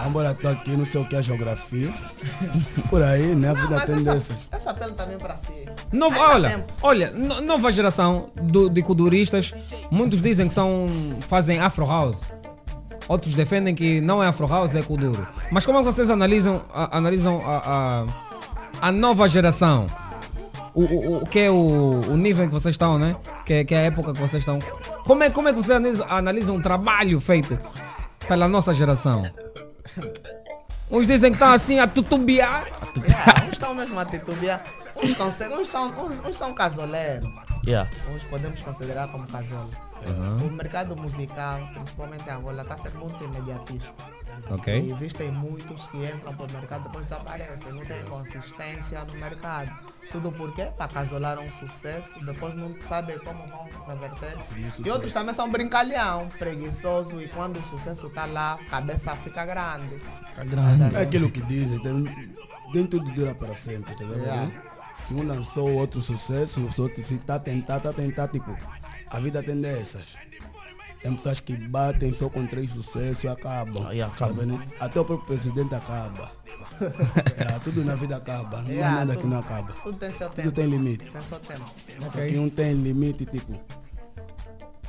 Embora tô aqui, não sei o que é geografia. <laughs> Por aí, né? A vida mas tem essa, dessas. essa pele também para si. Nova, Ainda olha, tempo. olha, no- nova geração do, de kuduristas, muitos dizem que são, fazem Afro House. Outros defendem que não é Afro House, é Kuduro. Mas como é que vocês analisam, a, analisam a, a, a nova geração? o, o, o que é o, o nível em que vocês estão, né? Que, é- que é a época que vocês estão. Como é, como é que vocês analisa- analisam um trabalho feito pela nossa geração? Uns dizem que estão assim a tutubiar. Yeah, uns estão mesmo a titubear. Uns, conseguem, uns, são, uns, uns são casoleiros. Yeah. Uns podemos considerar como casolo. Uhum. O mercado musical, principalmente em Angola, está a ser muito imediatista. Ok. E existem muitos que entram para o mercado e depois desaparecem. Não tem consistência no mercado. Tudo por quê? Para casolar um sucesso, depois não sabem como vão reverter. E outros também são brincalhão, preguiçoso, e quando o sucesso está lá, a cabeça fica grande. É aquilo que dizem, tem, nem tudo dura para sempre, tá vendo? Yeah. Se um lançou outro sucesso, os outros se tá a tentar, tá a tentar, tipo, a vida tem dessas. Tem pessoas que batem só com três sucessos e acabam. Ah, yeah, acaba. tá vendo? Até o próprio presidente acaba. É, <laughs> tudo na vida acaba. Não há Yeah, nada que tudo- não acaba. Tudo tem seu tempo. Tudo tem limite. Tem seu tempo. Só que um tem limite, tipo,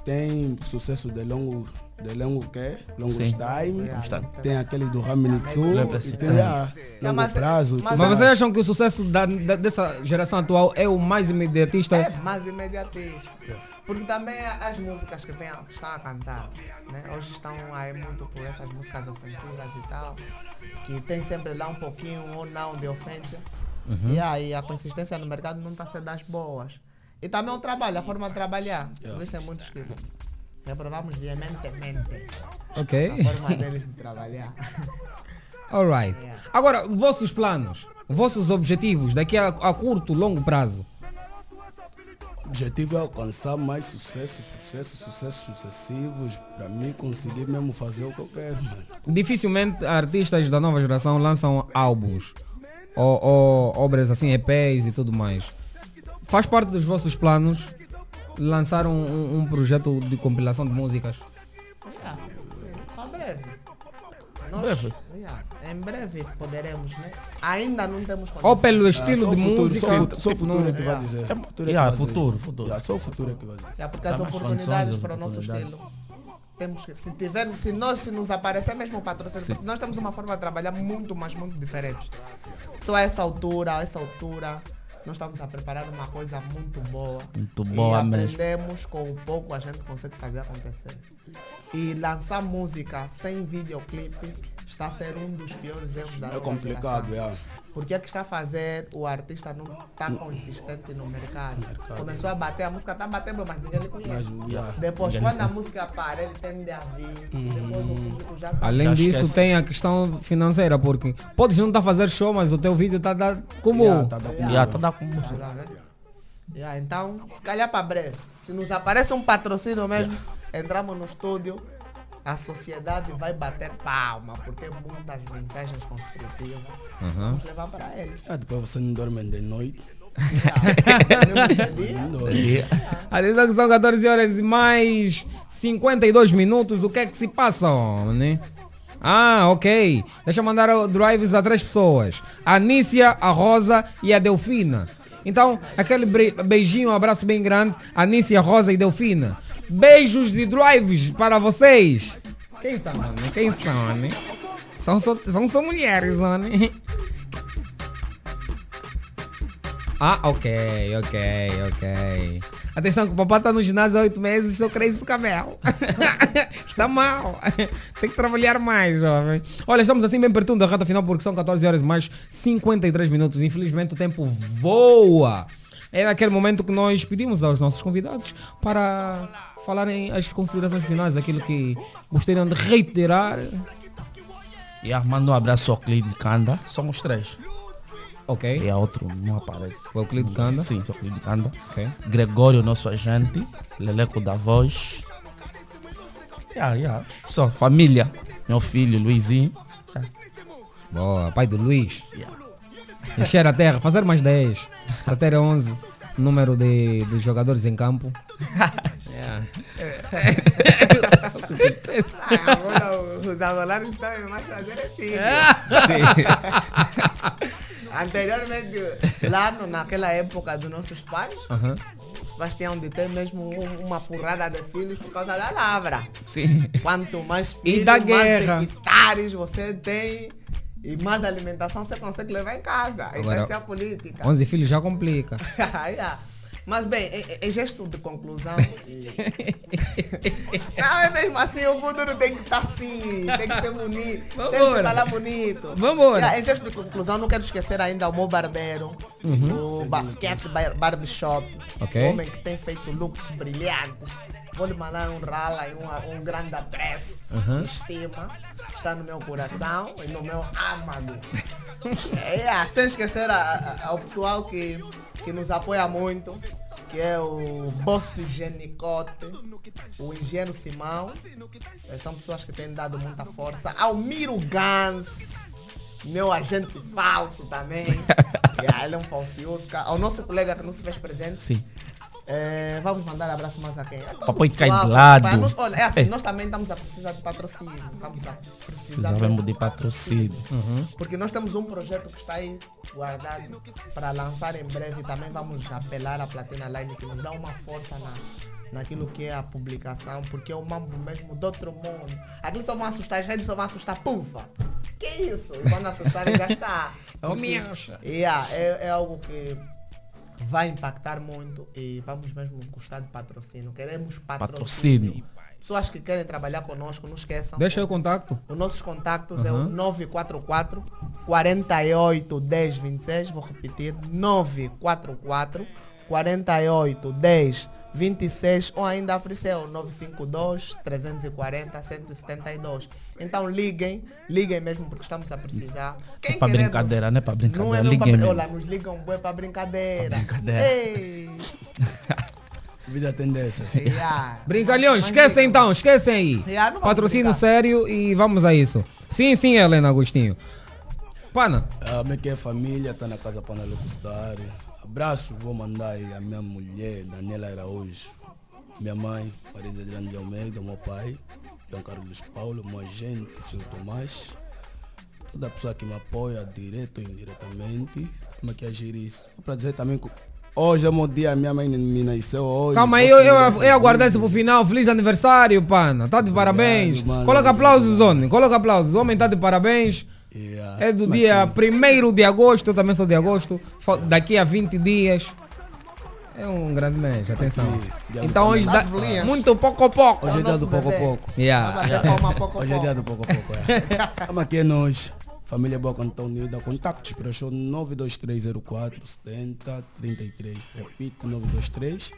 tem sucesso de longo, de longo quê? Longo Sim. time. Time. Tem aquele do Raminitsu. E tem É. a Não, longo mas- prazo. mas tudo Mas vocês acham que o sucesso da- da- dessa geração atual é o mais imediatista? É mais imediatista. Porque também as músicas que, que estão a cantar, né? Hoje estão aí muito por essas músicas ofensivas e tal, que tem sempre lá um pouquinho ou não de ofensa. Uhum. E aí a consistência no mercado não está sendo das boas. E também o trabalho, a forma de trabalhar. Yeah. Existem muitos que reprovamos veementemente Ok. a forma deles de trabalhar. <laughs> Alright. Agora, vossos planos, vossos objetivos daqui a, a curto, longo prazo. Objetivo é alcançar mais sucesso, sucesso, sucessos sucessivos, para mim conseguir mesmo fazer o que eu quero, mano. Dificilmente artistas da nova geração lançam álbuns ou, ou obras assim, EPs e tudo mais. Faz parte dos vossos planos lançar um- um projeto de compilação de músicas? Breve? Yeah, em breve poderemos, né? Ainda não temos Ou pelo Ah, estilo só de o futuro, música? Só, só o futuro é que vai Yeah. dizer. É, futuro é que yeah, futuro, futuro. Yeah, só o futuro é que vai dizer. É porque Dá as mais oportunidades condições, para o nosso estilo. Temos que, se tiver, se nós se nos aparecer mesmo o patrocínio, Sim. porque nós temos uma forma de trabalhar muito, mas muito diferente. Só a essa altura, a essa altura, nós estamos a preparar uma coisa muito boa. Muito e boa mesmo. aprendemos com o pouco a gente consegue fazer acontecer. E lançar música sem videoclipe está a ser um dos piores erros da É complicado, geração. yeah. Porque é que está a fazer o artista não está consistente no mercado. Começou a bater, a música está batendo, mas ninguém lhe conhece. Mas, yeah. Depois, quando a música para, ele tende a vir. Depois o público já está. Além Já disso, esquece. tem a questão financeira, porque podes não estar a fazer show, mas o teu vídeo está a dar como. Yeah, tá Yeah, tá Tá? Yeah, então, se calhar para breve, se nos aparece um patrocínio mesmo, entramos no estúdio, a sociedade vai bater palma, porque muitas mensagens construtivas. Uhum. Vamos levar para eles. Ah, depois você não dorme de noite. Atenção que são 14 horas e mais 52 minutos. O que é que se passa, né? Ah, ok. Deixa eu mandar o drives a três pessoas. A Nícia, a Rosa e a Delfina. Então, aquele beijinho, um abraço bem grande. A Nícia, a Rosa e Delfina. Beijos e drives para vocês. Quem são, né? Quem são, né? São só, são mulheres, né? <laughs> Ah, ok, ok, ok. Atenção que o papai tá no ginásio há oito meses, eu creio isso cabelo. <laughs> Está mal. <laughs> Tem que trabalhar mais, jovem. Olha, estamos assim bem pertinho da reta final porque são 14 horas mais 53 minutos. Infelizmente o tempo voa. É naquele momento que nós pedimos aos nossos convidados para falarem as considerações finais, aquilo que gostariam de reiterar. Yeah, manda um abraço ao Clide Kanda. Somos três. Ok. E a outro não aparece. O Euclides Kanda? Sim, o Clide Kanda. Ok. Gregório, nosso agente. Leleco da voz. Yeah, yeah. Só, família. Meu filho, Luizinho. Boa, pai do Luiz. Yeah. Encher a terra, fazer mais 10. Para ter 11 número de, de jogadores em campo. <laughs> Os angolanos estão mais prazer é filho. <laughs> Anteriormente, lá no, naquela época dos nossos pais, Aham. os pais tinham de ter mesmo um- uma porrada de filhos por causa da lavra. Sim. Quanto mais E filhos, mais hectares você tem E mais alimentação você consegue levar em casa. Isso Agora, vai ser a política. 11 filhos já complica. <laughs> Yeah. Mas bem, em, em- em gesto de conclusão. não, é <laughs> mesmo assim, o Kuduro tem que estar assim, tem que ser bonito, tem que falar bonito. Vambora. Yeah, em gesto de conclusão, não quero esquecer ainda o meu barbeiro, Uhum. o Basquete Bar- Barbershop, Ok. homem que tem feito looks brilhantes. Vou lhe mandar um rala e um, um grande apreço, Uhum. estima, está no meu coração e no meu âmago. É, <laughs> é, sem esquecer a- a- ao pessoal que, que nos apoia muito, que é o Boss Genicote, o Engenheiro Simão. Eh, São pessoas que têm dado muita força. Ao Miro Gans, meu agente falso também. <laughs> Yeah, ele é um falsioso. Ao nosso colega que não se fez presente. Sim. Eh, vamos mandar abraço mais a quem? A Papai cai de lado. para nos- olha, é assim, É. nós também estamos a precisar de patrocínio. Estamos a precisar Precisávamos mesmo de patrocínio. porque nós temos um projeto que está aí guardado para lançar em breve. Também vamos apelar à Platina Line que nos dá uma força na, naquilo que é a publicação, porque é o mambo mesmo do outro mundo. Aquilo só vão assustar, as redes só vão assustar, pufa! Que isso? E quando assustarem já está. É o yeah, é, é algo que vai impactar muito e vamos mesmo gostar de patrocínio. Queremos patrocínio. Patrocínio. Pessoas que querem trabalhar conosco, não esqueçam. Deixa o contacto. Os nossos contatos é o Uhum. 944 48 10 26. Vou repetir: 944 48 10 26 ou ainda ofereceu 952 340 172. Então liguem, liguem mesmo porque estamos a precisar. Quem É pra queremos- brincadeira, não é pra Não brincadeira. é mesmo Liguem pra, olha, nos ligam bué para brincadeira. brincadeira. Ei, <laughs> Vida tem dessas. yeah. Brincalhões, esquecem então, esquecem aí. Yeah, não Patrocínio brincar. sério e vamos a isso. Sim, sim, Helena Agostinho. Pana, A minha que é família está na casa para não custar. Abraço, vou mandar aí a minha mulher, Daniela Araújo, minha mãe, Marisa Adriana de Almeida, meu pai, João Carlos Paulo, meu agente, seu Tomás, toda pessoa que me apoia, direto ou indiretamente, como é que agir isso. Para dizer também que hoje é meu dia, minha mãe me nasceu hoje. calma aí, eu, eu, eu aguardei isso pro final. Feliz aniversário, Pana. Tá de parabéns. mano. Coloca aplausos, homem. Coloca aplausos. Homem tá de parabéns. Yeah. É do é dia que- 1 de agosto, eu também sou de agosto. Daqui a 20 dias. É um grande mês, atenção. dia Então hoje dá muito pouco a pouco. Hoje é dia do pouco pouco. <laughs> Yeah. Hoje é dia do pouco. pouco a pouco. É. <laughs> Aqui é nós. Família Boa Cantão Unida. Contactos para o show 92304 70 33. Repito, 923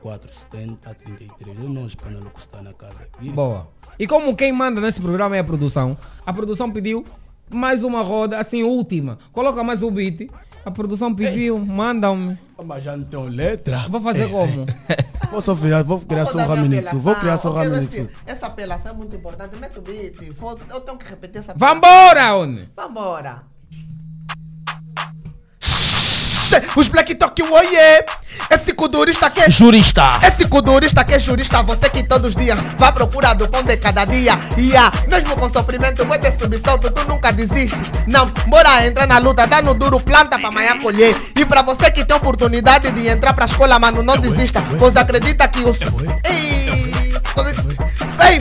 04 70 33. É nós para não custar na casa aqui. Boa. E como quem manda nesse programa é a produção, a produção pediu mais uma roda, assim, última. Coloca mais o beat. A produção pediu, manda-me. Mas já não tenho letra. Vou fazer como? <laughs> Vou só criar, vou criar só um raminitsu. Vou criar só um apelação. raminitsu. Ok, Essa apelação é muito importante. Mete o beat. Vou- Eu tenho que repetir essa Vambora, Oni! Vambora. Os Black Talk, oiê! Esse cudurista que é Jurista. Esse cudurista que é jurista, você que todos os dias vai procurar do pão de cada dia. E ah, mesmo com sofrimento, vai ter subsalto, tu nunca desistes. Não, bora entrar na luta, dá no duro, planta pra amanhã colher. E pra você que tem oportunidade de entrar pra escola, mano, não desista, pois acredita que os. Ei,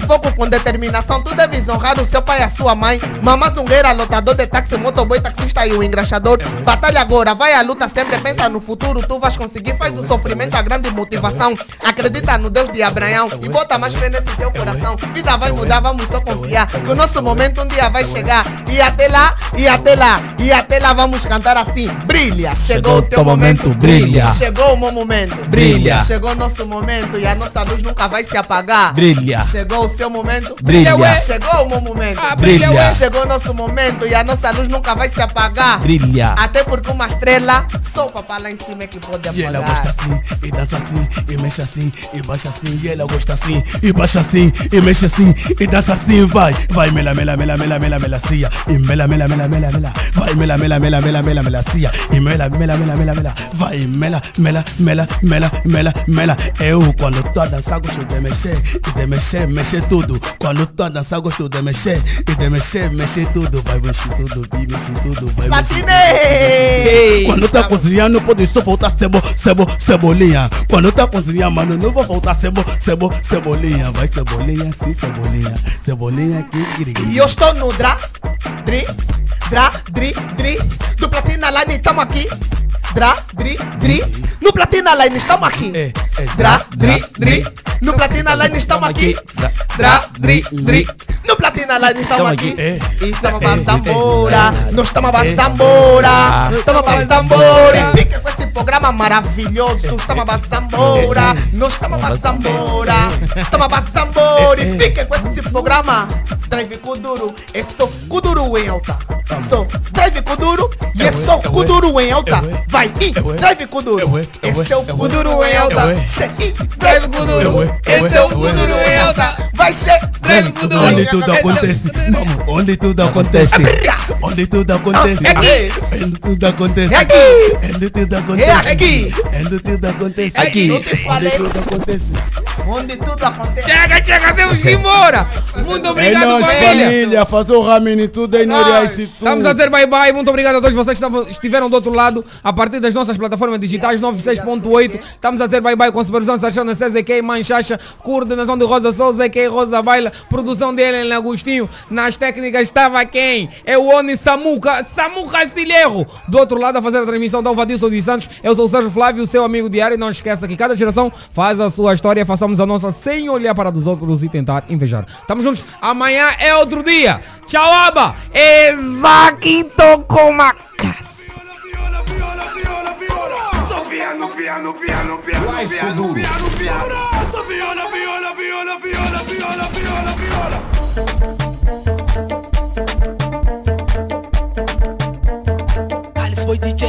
Foco com determinação, tu deves honrar o seu pai e a sua mãe. Mamá zungueira, lotador de táxi, motoboy, taxista e o engraxador. Batalha agora, vai à luta sempre, pensa no futuro, tu vais conseguir. Faz do sofrimento a grande motivação. Acredita no Deus de Abraão e bota mais fé nesse teu coração. Vida vai mudar, vamos só confiar. Que o nosso momento um dia vai chegar. E até lá, e até lá, e até lá vamos cantar assim. Brilha, chegou o teu momento, brilha. Chegou o meu momento, Brilha. Chegou o nosso momento e a nossa luz nunca vai se apagar. Brilha. Chegou o seu momento. Brilha. Chegou o meu momento. Ah, brilha, ué. Chegou o nosso momento e a nossa luz nunca vai se apagar. Brilha. Até porque uma estrela, só o papai lá em cima é que pode E ela apagar. gosta assim, e dança assim, e mexe assim, e baixa assim. E ela gosta assim, e baixa assim, e mexe assim, e dança assim. Vai, vai, mela, mela, mela, mela, mela, melancia. E mela, mela, mela, mela, mela. Vai, mela, mela, mela, mela, mela, melacia. E mela, mela, mela, mela, mela. Vai, mela, mela, mela, mela, mela, mela. Eu, quando tô a dançar, gosto de mexer, e de mexer, mexer tudo. Quando tô a dançar, gosto de mexer, e de mexer, mexer tudo. Vai, mexer tudo, bi, mexer tudo, vai, mexer tudo. Quando tá cozinhando, pode só faltar cebo, cebo, cebolinha. Quando tá cozinhando, mano, não vai faltar cebo, cebo, cebolinha. Vai cebolinha, sim, cebolinha. Cebolinha aqui, E eu estou no dra, dri, Dra, dri, dri. Do Platina Line estamos aqui. Dra, dri, dri. No Platina Line estamos aqui. Dra, dri, dri. No Platina Line estamos aqui. Dra, dri, dri. No Platina Line estamos aqui. E estamos avançando embora. Nós estamos avançando embora. Estamos avançando embora. E fica com esse programa maravilhoso. Estamos avançando embora. Nós estamos avançando embora. Estamos avançando embora. E fica com esse programa. Drive Kuduro. É só Kuduro em alta. Só Drive Kuduro. E é só Kuduro em alta. Vai, e Drive Kuduro. Esse é o Kuduro em alta. Che- Drive Kuduro. Esse é o Kuduro em alta. Vai, che- Drive Kuduro. Onde tudo acontece, vamos, onde tudo acontece, onde tudo acontece, É aqui. onde tudo acontece, É aqui. onde tudo acontece, É aqui. onde tudo acontece, Aqui. Onde tudo acontece. Onde tudo acontece. Chega, chega, temos que ir embora. Muito É obrigado, nós, família. fazer o ramini tudo aí no Reais e Estamos a dizer bye bye. Muito obrigado a todos vocês que estiveram do outro lado a partir das nossas plataformas digitais 96.8. Estamos a dizer bye bye com supervisão Sarchana CZK, Manchacha, coordenação de Rosa Souza, ZK, Rosa Baila, produção de Helen Agostinho. Nas técnicas estava quem? É o Oni Samuca, Samuca Castilheiro. Do outro lado a fazer a transmissão da Vadilson dos Santos. Eu sou o Sérgio Flávio, seu amigo diário. Não esqueça que cada geração faz a sua história. Façamos a nossa sem olhar para dos outros e tentar invejar. Estamos juntos. Amanhã é outro dia. Tchau, Aba. Exaquito Comacas. Só piano, piano, piano, piano, Vai, piano, Escuduro. piano, piano. Só viola, viola, viola, viola, viola, viola, viola. Alice Boy DJ,